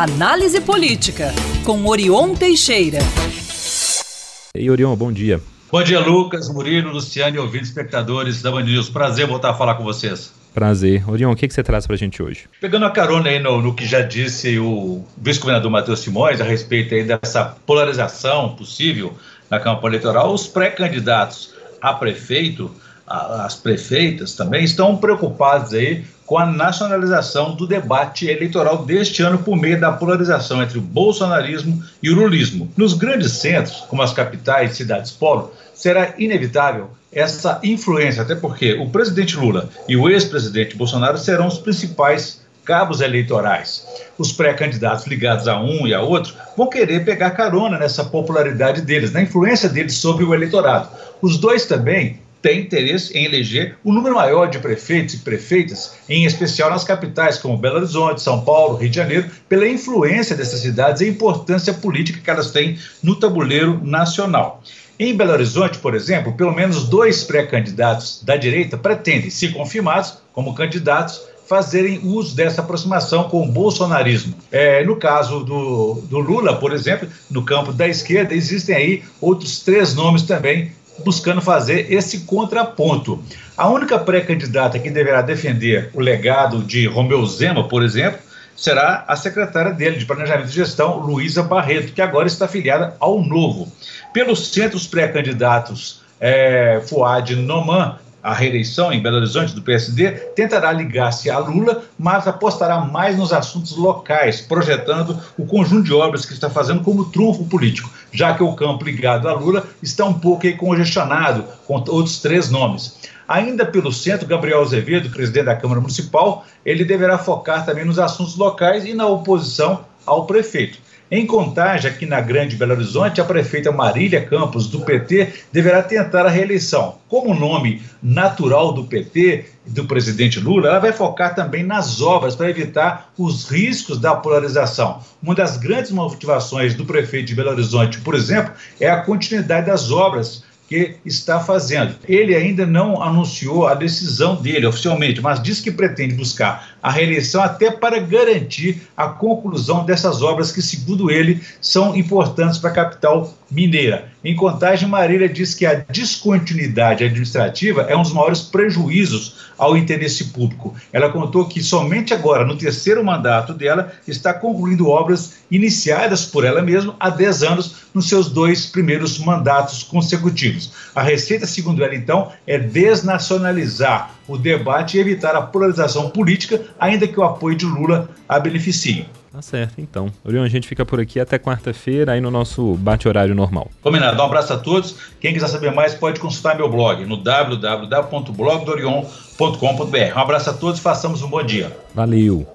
Análise Política, com Orion Teixeira. E Orion, bom dia. Bom dia, Lucas, Murilo, Luciano e ouvintes espectadores da Band News. Prazer voltar a falar com vocês. Prazer. Orion, o que, que você traz para a gente hoje? Pegando a carona aí no, no que já disse o vice-governador Matheus Simões a respeito aí dessa polarização possível na campanha eleitoral, os pré-candidatos a prefeito, a, as prefeitas também, estão preocupados aí com a nacionalização do debate eleitoral deste ano por meio da polarização entre o bolsonarismo e o lulismo. Nos grandes centros, como as capitais e cidades polo, será inevitável essa influência, até porque o presidente Lula e o ex-presidente Bolsonaro serão os principais cabos eleitorais. Os pré-candidatos ligados a um e a outro vão querer pegar carona nessa popularidade deles, na influência deles sobre o eleitorado. Os dois também tem interesse em eleger o número maior de prefeitos e prefeitas, em especial nas capitais como Belo Horizonte, São Paulo, Rio de Janeiro, pela influência dessas cidades e a importância política que elas têm no tabuleiro nacional. Em Belo Horizonte, por exemplo, pelo menos dois pré-candidatos da direita pretendem, se confirmados como candidatos, fazerem uso dessa aproximação com o bolsonarismo. É, no caso do, do Lula, por exemplo, no campo da esquerda, existem aí outros três nomes também buscando fazer esse contraponto. A única pré-candidata que deverá defender o legado de Romeu Zema, por exemplo, será a secretária dele de Planejamento e Gestão, Luísa Barreto, que agora está afiliada ao Novo. Pelos centros pré-candidatos, é, Fuad Noman a reeleição em Belo Horizonte do PSD, tentará ligar-se a Lula, mas apostará mais nos assuntos locais, projetando o conjunto de obras que está fazendo como trunfo político, já que o campo ligado a Lula está um pouco congestionado com outros três nomes. Ainda pelo centro, Gabriel Azevedo, presidente da Câmara Municipal, ele deverá focar também nos assuntos locais e na oposição ao prefeito. Em contagem, aqui na Grande Belo Horizonte, a prefeita Marília Campos, do PT, deverá tentar a reeleição. Como nome natural do PT do presidente Lula, ela vai focar também nas obras para evitar os riscos da polarização. Uma das grandes motivações do prefeito de Belo Horizonte, por exemplo, é a continuidade das obras que está fazendo. Ele ainda não anunciou a decisão dele oficialmente, mas diz que pretende buscar a reeleição até para garantir a conclusão dessas obras que, segundo ele, são importantes para a capital mineira. Em Contagem, Marília diz que a descontinuidade administrativa é um dos maiores prejuízos ao interesse público. Ela contou que somente agora, no terceiro mandato dela, está concluindo obras iniciadas por ela mesma há 10 anos nos seus dois primeiros mandatos consecutivos. A receita, segundo ela, então, é desnacionalizar o debate e evitar a polarização política, ainda que o apoio de Lula a beneficie. Tá certo, então. Orion, a gente fica por aqui até quarta-feira, aí no nosso bate-horário normal. Combinado. Um abraço a todos. Quem quiser saber mais pode consultar meu blog no www.blogdorion.com.br. Um abraço a todos e façamos um bom dia. Valeu.